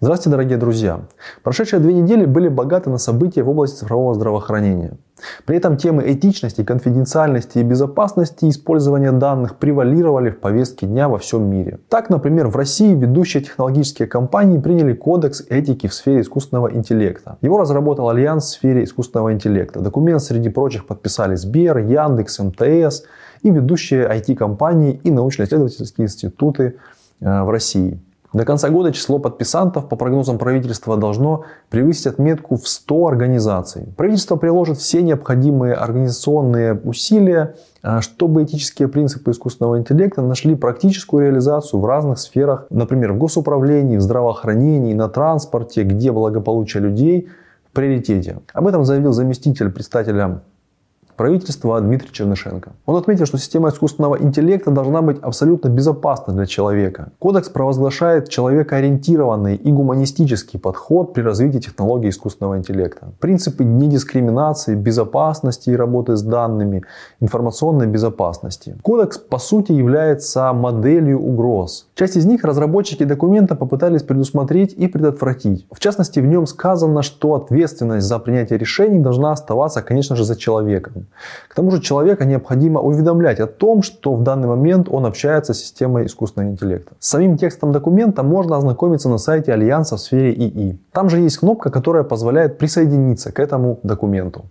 Здравствуйте, дорогие друзья! Прошедшие две недели были богаты на события в области цифрового здравоохранения. При этом темы этичности, конфиденциальности и безопасности использования данных превалировали в повестке дня во всем мире. Так, например, в России ведущие технологические компании приняли кодекс этики в сфере искусственного интеллекта. Его разработал Альянс в сфере искусственного интеллекта. Документ среди прочих подписали Сбер, Яндекс, МТС и ведущие IT-компании и научно-исследовательские институты э, в России. До конца года число подписантов, по прогнозам правительства, должно превысить отметку в 100 организаций. Правительство приложит все необходимые организационные усилия, а, чтобы этические принципы искусственного интеллекта нашли практическую реализацию в разных сферах, например, в госуправлении, в здравоохранении, на транспорте, где благополучие людей в приоритете. Об этом заявил заместитель представителя правительства Дмитрий Чернышенко. Он отметил, что система искусственного интеллекта должна быть абсолютно безопасна для человека. Кодекс провозглашает человекоориентированный и гуманистический подход при развитии технологий искусственного интеллекта. Принципы недискриминации, безопасности и работы с данными, информационной безопасности. Кодекс по сути является моделью угроз. Часть из них разработчики документа попытались предусмотреть и предотвратить. В частности, в нем сказано, что ответственность за принятие решений должна оставаться, конечно же, за человеком. К тому же человека необходимо уведомлять о том, что в данный момент он общается с системой искусственного интеллекта. С самим текстом документа можно ознакомиться на сайте Альянса в сфере ИИ. Там же есть кнопка, которая позволяет присоединиться к этому документу.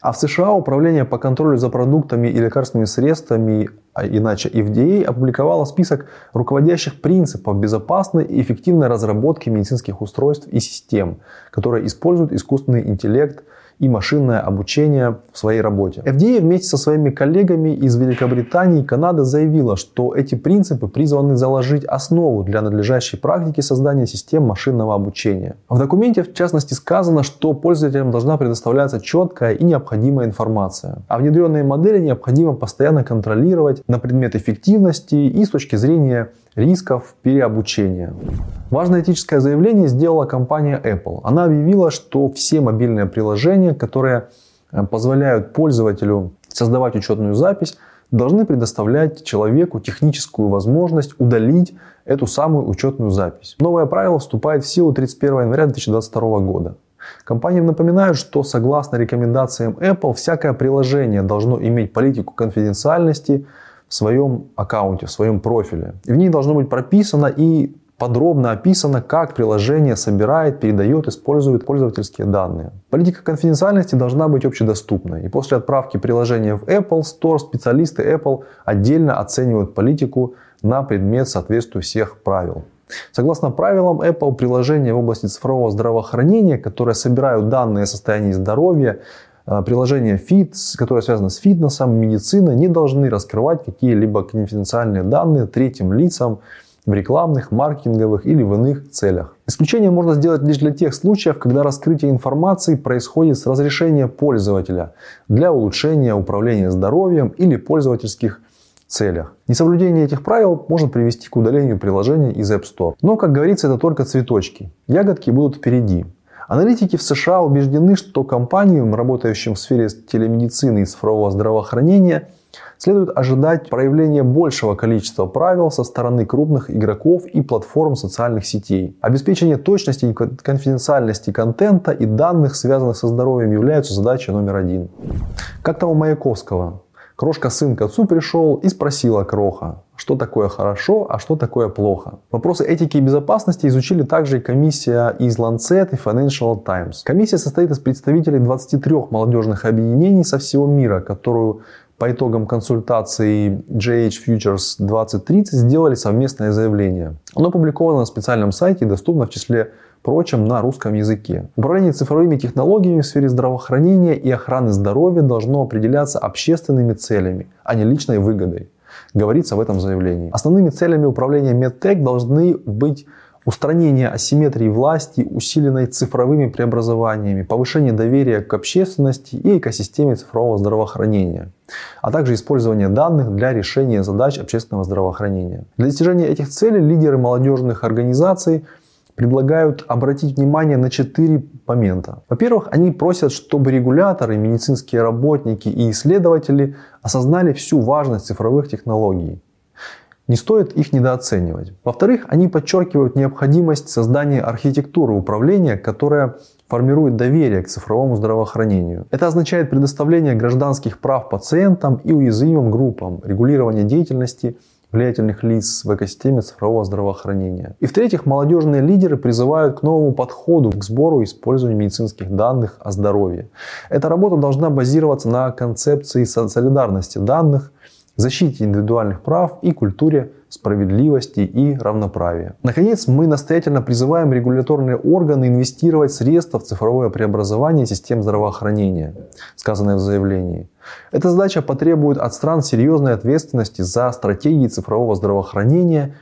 А в США Управление по контролю за продуктами и лекарственными средствами, а иначе FDA, опубликовало список руководящих принципов безопасной и эффективной разработки медицинских устройств и систем, которые используют искусственный интеллект – и машинное обучение в своей работе. FDA вместе со своими коллегами из Великобритании и Канады заявила, что эти принципы призваны заложить основу для надлежащей практики создания систем машинного обучения. В документе в частности сказано, что пользователям должна предоставляться четкая и необходимая информация. А внедренные модели необходимо постоянно контролировать на предмет эффективности и с точки зрения рисков переобучения. Важное этическое заявление сделала компания Apple. Она объявила, что все мобильные приложения, которые э, позволяют пользователю создавать учетную запись, должны предоставлять человеку техническую возможность удалить эту самую учетную запись. Новое правило вступает в силу 31 января 2022 года. Компаниям напоминают, что согласно рекомендациям Apple, всякое приложение должно иметь политику конфиденциальности, в своем аккаунте, в своем профиле. И в ней должно быть прописано и подробно описано, как приложение собирает, передает, использует пользовательские данные. Политика конфиденциальности должна быть общедоступной. И после отправки приложения в Apple Store специалисты Apple отдельно оценивают политику на предмет соответствия всех правил. Согласно правилам Apple, приложения в области цифрового здравоохранения, которые собирают данные о состоянии здоровья, приложения Fit, которые связаны с фитнесом, медициной, не должны раскрывать какие-либо конфиденциальные данные третьим лицам в рекламных, маркетинговых или в иных целях. Исключение можно сделать лишь для тех случаев, когда раскрытие информации происходит с разрешения пользователя для улучшения управления здоровьем или пользовательских целях. Несоблюдение этих правил может привести к удалению приложения из App Store. Но, как говорится, это только цветочки. Ягодки будут впереди. Аналитики в США убеждены, что компаниям, работающим в сфере телемедицины и цифрового здравоохранения, следует ожидать проявления большего количества правил со стороны крупных игроков и платформ социальных сетей. Обеспечение точности и конфиденциальности контента и данных, связанных со здоровьем, являются задачей номер один. Как там у Маяковского? Крошка сын к отцу пришел и спросила Кроха, что такое хорошо, а что такое плохо. Вопросы этики и безопасности изучили также и комиссия из Lancet и Financial Times. Комиссия состоит из представителей 23 молодежных объединений со всего мира, которую по итогам консультации JH Futures 2030 сделали совместное заявление. Оно опубликовано на специальном сайте и доступно в числе прочем на русском языке. Управление цифровыми технологиями в сфере здравоохранения и охраны здоровья должно определяться общественными целями, а не личной выгодой. Говорится в этом заявлении. Основными целями управления медтек должны быть устранение асимметрии власти, усиленной цифровыми преобразованиями, повышение доверия к общественности и экосистеме цифрового здравоохранения, а также использование данных для решения задач общественного здравоохранения. Для достижения этих целей лидеры молодежных организаций предлагают обратить внимание на четыре момента. Во-первых, они просят, чтобы регуляторы, медицинские работники и исследователи осознали всю важность цифровых технологий. Не стоит их недооценивать. Во-вторых, они подчеркивают необходимость создания архитектуры управления, которая формирует доверие к цифровому здравоохранению. Это означает предоставление гражданских прав пациентам и уязвимым группам, регулирование деятельности влиятельных лиц в экосистеме цифрового здравоохранения. И в-третьих, молодежные лидеры призывают к новому подходу к сбору и использованию медицинских данных о здоровье. Эта работа должна базироваться на концепции солидарности данных, защите индивидуальных прав и культуре справедливости и равноправия. Наконец, мы настоятельно призываем регуляторные органы инвестировать средства в цифровое преобразование систем здравоохранения, сказанное в заявлении. Эта задача потребует от стран серьезной ответственности за стратегии цифрового здравоохранения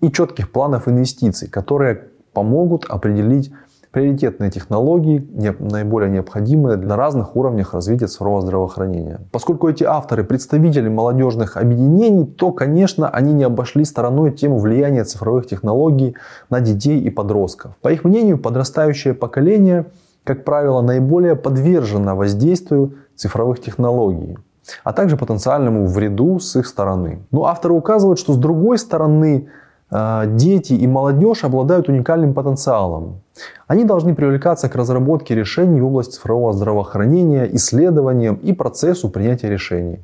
и четких планов инвестиций, которые помогут определить приоритетные технологии, наиболее необходимые для разных уровней развития цифрового здравоохранения. Поскольку эти авторы представители молодежных объединений, то, конечно, они не обошли стороной тему влияния цифровых технологий на детей и подростков. По их мнению, подрастающее поколение, как правило, наиболее подвержено воздействию цифровых технологий а также потенциальному вреду с их стороны. Но авторы указывают, что с другой стороны а, дети и молодежь обладают уникальным потенциалом. Они должны привлекаться к разработке решений в области цифрового здравоохранения, исследованиям и процессу принятия решений.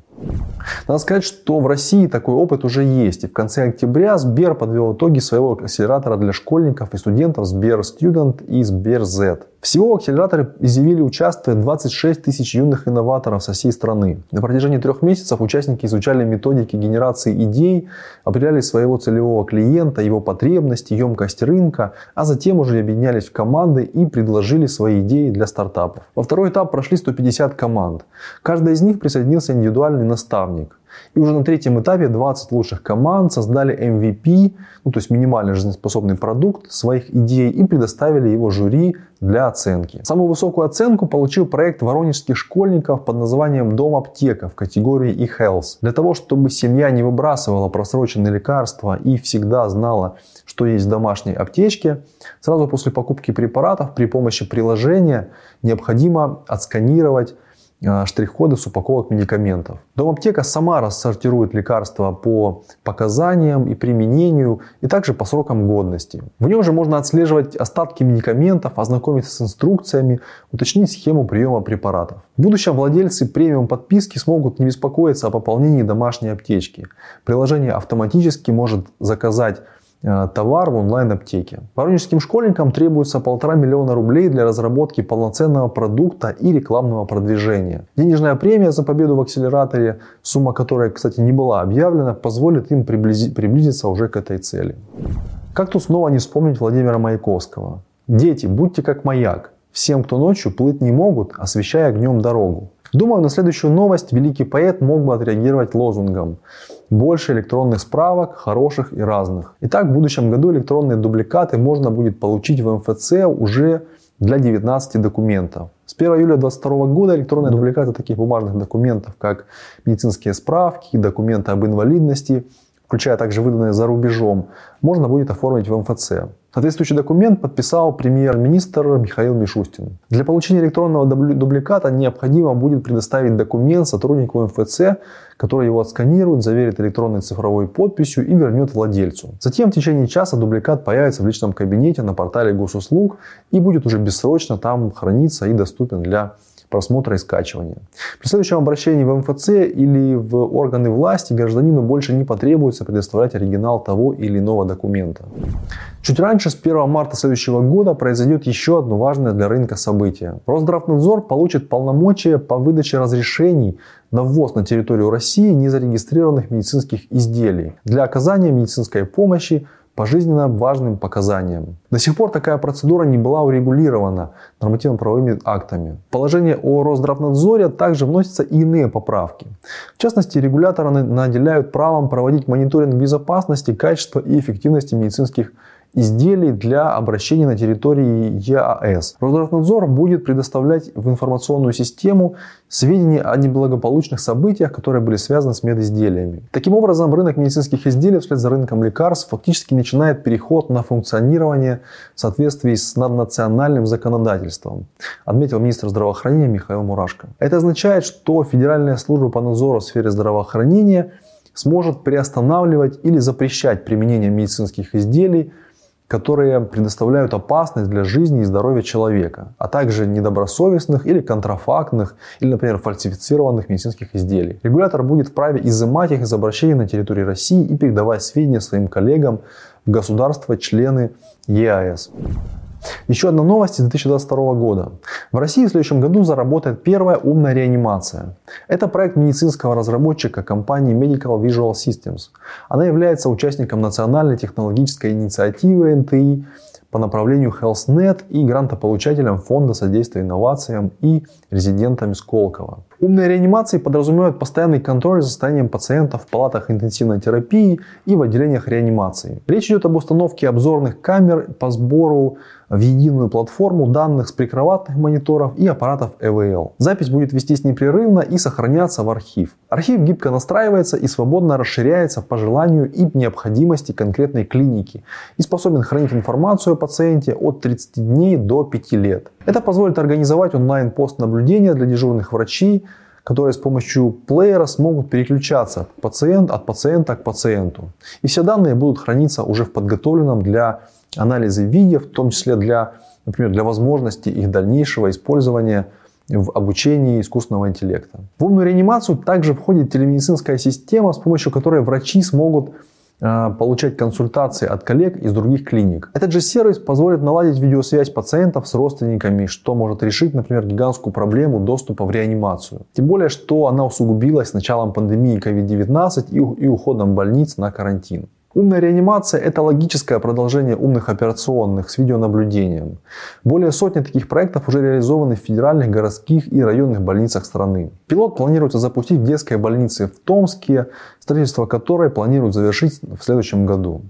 Надо сказать, что в России такой опыт уже есть. И в конце октября Сбер подвел итоги своего акселератора для школьников и студентов Сбер Student и Сбер Z. Всего в акселераторе изъявили участие 26 тысяч юных инноваторов со всей страны. На протяжении трех месяцев участники изучали методики генерации идей, определяли своего целевого клиента, его потребности, емкость рынка, а затем уже объединялись в команды и предложили свои идеи для стартапов. Во второй этап прошли 150 команд. Каждая из них присоединился индивидуальный наставник. И уже на третьем этапе 20 лучших команд создали MVP, ну, то есть минимально жизнеспособный продукт своих идей и предоставили его жюри для оценки. Самую высокую оценку получил проект воронежских школьников под названием «Дом аптека» в категории e-health. Для того, чтобы семья не выбрасывала просроченные лекарства и всегда знала, что есть в домашней аптечке, сразу после покупки препаратов при помощи приложения необходимо отсканировать штрих-коды с упаковок медикаментов. Дом-аптека сама рассортирует лекарства по показаниям и применению, и также по срокам годности. В нем же можно отслеживать остатки медикаментов, ознакомиться с инструкциями, уточнить схему приема препаратов. В будущем владельцы премиум подписки смогут не беспокоиться о пополнении домашней аптечки. Приложение автоматически может заказать товар в онлайн-аптеке. Воронежским школьникам требуется полтора миллиона рублей для разработки полноценного продукта и рекламного продвижения. Денежная премия за победу в акселераторе, сумма которой, кстати, не была объявлена, позволит им приблизиться уже к этой цели. Как тут снова не вспомнить Владимира Маяковского? Дети, будьте как маяк. Всем, кто ночью плыть не могут, освещая огнем дорогу. Думаю, на следующую новость великий поэт мог бы отреагировать лозунгом «Больше электронных справок, хороших и разных». Итак, в будущем году электронные дубликаты можно будет получить в МФЦ уже для 19 документов. С 1 июля 2022 года электронные дубликаты таких бумажных документов, как медицинские справки, документы об инвалидности, включая также выданные за рубежом, можно будет оформить в МФЦ. Соответствующий документ подписал премьер-министр Михаил Мишустин. Для получения электронного дубликата необходимо будет предоставить документ сотруднику МФЦ, который его отсканирует, заверит электронной цифровой подписью и вернет владельцу. Затем в течение часа дубликат появится в личном кабинете на портале госуслуг и будет уже бессрочно там храниться и доступен для просмотра и скачивания. При следующем обращении в МФЦ или в органы власти гражданину больше не потребуется предоставлять оригинал того или иного документа. Чуть раньше, с 1 марта следующего года, произойдет еще одно важное для рынка событие. Росздравнадзор получит полномочия по выдаче разрешений на ввоз на территорию России незарегистрированных медицинских изделий для оказания медицинской помощи по жизненно важным показаниям. До сих пор такая процедура не была урегулирована нормативно-правовыми актами. В положение о Росздравнадзоре также вносятся и иные поправки. В частности, регуляторы наделяют правом проводить мониторинг безопасности, качества и эффективности медицинских изделий для обращения на территории ЕАЭС. Росздравнадзор будет предоставлять в информационную систему сведения о неблагополучных событиях, которые были связаны с медизделиями. Таким образом, рынок медицинских изделий вслед за рынком лекарств фактически начинает переход на функционирование в соответствии с наднациональным законодательством, отметил министр здравоохранения Михаил Мурашко. Это означает, что Федеральная служба по надзору в сфере здравоохранения – сможет приостанавливать или запрещать применение медицинских изделий, которые предоставляют опасность для жизни и здоровья человека, а также недобросовестных или контрафактных, или, например, фальсифицированных медицинских изделий. Регулятор будет вправе изымать их из обращения на территории России и передавать сведения своим коллегам в государства-члены ЕАЭС. Еще одна новость из 2022 года. В России в следующем году заработает первая умная реанимация. Это проект медицинского разработчика компании Medical Visual Systems. Она является участником национальной технологической инициативы НТИ по направлению HealthNet и грантополучателем Фонда содействия инновациям и резидентами Сколково. Умные реанимации подразумевают постоянный контроль за состоянием пациентов в палатах интенсивной терапии и в отделениях реанимации. Речь идет об установке обзорных камер по сбору в единую платформу данных с прикроватных мониторов и аппаратов EVL. Запись будет вестись непрерывно и сохраняться в архив. Архив гибко настраивается и свободно расширяется по желанию и необходимости конкретной клиники и способен хранить информацию о пациенте от 30 дней до 5 лет. Это позволит организовать онлайн-пост наблюдения для дежурных врачей, которые с помощью плеера смогут переключаться пациент, от пациента к пациенту. И все данные будут храниться уже в подготовленном для анализа видео, в том числе для, например, для возможности их дальнейшего использования в обучении искусственного интеллекта. В умную реанимацию также входит телемедицинская система, с помощью которой врачи смогут Э, получать консультации от коллег из других клиник. Этот же сервис позволит наладить видеосвязь пациентов с родственниками, что может решить, например, гигантскую проблему доступа в реанимацию. Тем более, что она усугубилась с началом пандемии COVID-19 и уходом больниц на карантин. Умная реанимация – это логическое продолжение умных операционных с видеонаблюдением. Более сотни таких проектов уже реализованы в федеральных, городских и районных больницах страны. Пилот планируется запустить в детской больнице в Томске, строительство которой планируют завершить в следующем году.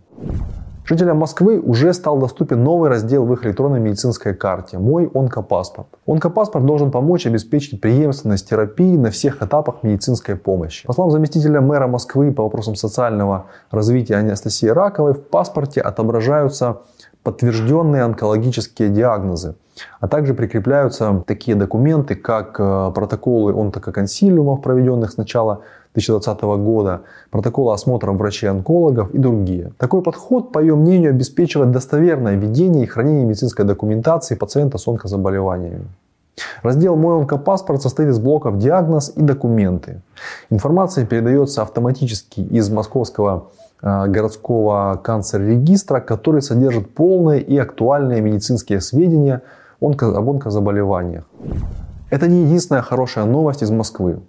Жителям Москвы уже стал доступен новый раздел в их электронной медицинской карте «Мой онкопаспорт». Онкопаспорт должен помочь обеспечить преемственность терапии на всех этапах медицинской помощи. По словам заместителя мэра Москвы по вопросам социального развития Анастасии Раковой, в паспорте отображаются подтвержденные онкологические диагнозы, а также прикрепляются такие документы, как э, протоколы онтококонсилиумов, проведенных с начала 2020 года, протоколы осмотра врачей-онкологов и другие. Такой подход, по ее мнению, обеспечивает достоверное ведение и хранение медицинской документации пациента с онкозаболеваниями. Раздел «Мой онкопаспорт» состоит из блоков «Диагноз» и «Документы». Информация передается автоматически из московского городского канцер-регистра, который содержит полные и актуальные медицинские сведения об онкозаболеваниях. Это не единственная хорошая новость из Москвы.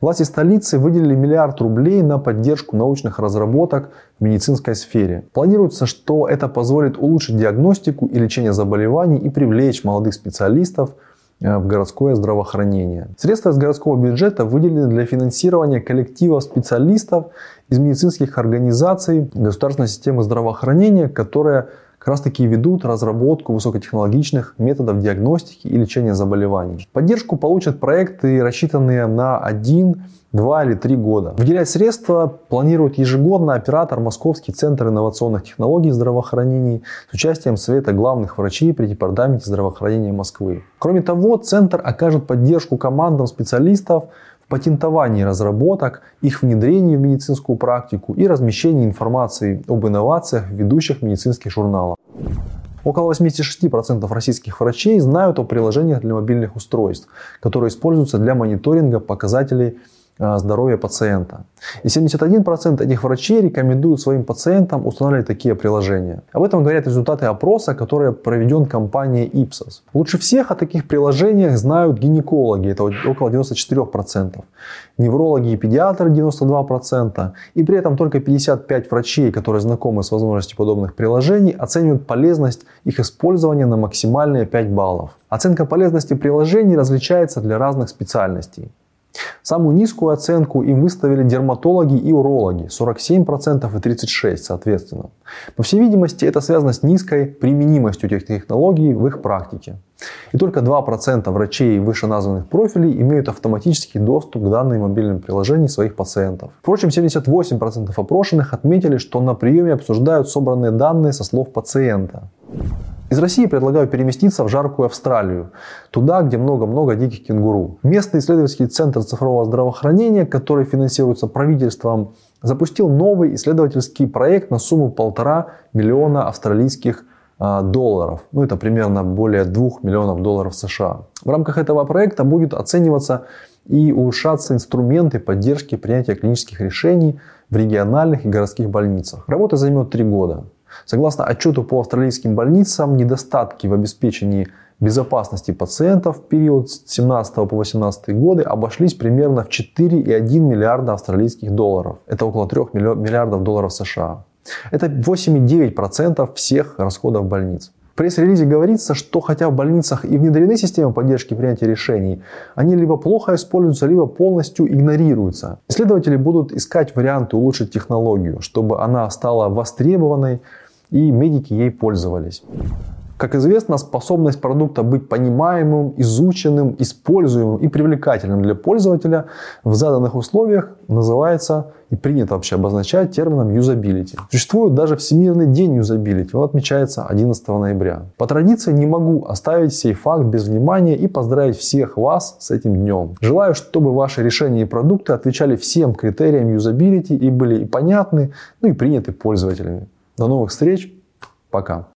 Власти столицы выделили миллиард рублей на поддержку научных разработок в медицинской сфере. Планируется, что это позволит улучшить диагностику и лечение заболеваний и привлечь молодых специалистов э, в городское здравоохранение. Средства из городского бюджета выделены для финансирования коллективов специалистов из медицинских организаций государственной системы здравоохранения, которые как раз таки ведут разработку высокотехнологичных методов диагностики и лечения заболеваний. Поддержку получат проекты, рассчитанные на один, два или три года. Выделять средства планирует ежегодно оператор Московский центр инновационных технологий здравоохранения с участием Совета главных врачей при Департаменте здравоохранения Москвы. Кроме того, центр окажет поддержку командам специалистов патентовании разработок, их внедрении в медицинскую практику и размещении информации об инновациях в ведущих медицинских журналах. Около 86% российских врачей знают о приложениях для мобильных устройств, которые используются для мониторинга показателей здоровья пациента. И 71% этих врачей рекомендуют своим пациентам устанавливать такие приложения. Об этом говорят результаты опроса, который проведен компанией Ipsos. Лучше всех о таких приложениях знают гинекологи, это около 94%, неврологи и педиатры 92%, и при этом только 55 врачей, которые знакомы с возможностью подобных приложений, оценивают полезность их использования на максимальные 5 баллов. Оценка полезности приложений различается для разных специальностей. Самую низкую оценку им выставили дерматологи и урологи 47% и 36% соответственно. По всей видимости, это связано с низкой применимостью этих технологий в их практике. И только 2% врачей вышеназванных профилей имеют автоматический доступ к данным мобильным приложениям своих пациентов. Впрочем, 78% опрошенных отметили, что на приеме обсуждают собранные данные со слов пациента. Из России предлагаю переместиться в жаркую Австралию, туда, где много-много диких кенгуру. Местный исследовательский центр цифрового здравоохранения, который финансируется правительством, запустил новый исследовательский проект на сумму полтора миллиона австралийских а, долларов. Ну, это примерно более 2 миллионов долларов США. В рамках этого проекта будет оцениваться и улучшаться инструменты поддержки принятия клинических решений в региональных и городских больницах. Работа займет три года. Согласно отчету по австралийским больницам, недостатки в обеспечении безопасности пациентов в период с 17 по 18 годы обошлись примерно в 4,1 миллиарда австралийских долларов. Это около 3 миллиардов долларов США. Это 8,9% всех расходов больниц. В пресс-релизе говорится, что хотя в больницах и внедрены системы поддержки принятия решений, они либо плохо используются, либо полностью игнорируются. Исследователи будут искать варианты улучшить технологию, чтобы она стала востребованной и медики ей пользовались. Как известно, способность продукта быть понимаемым, изученным, используемым и привлекательным для пользователя в заданных условиях называется и принято вообще обозначать термином юзабилити. Существует даже Всемирный день юзабилити, он отмечается 11 ноября. По традиции не могу оставить сей факт без внимания и поздравить всех вас с этим днем. Желаю, чтобы ваши решения и продукты отвечали всем критериям юзабилити и были и понятны, ну и приняты пользователями. До новых встреч, пока.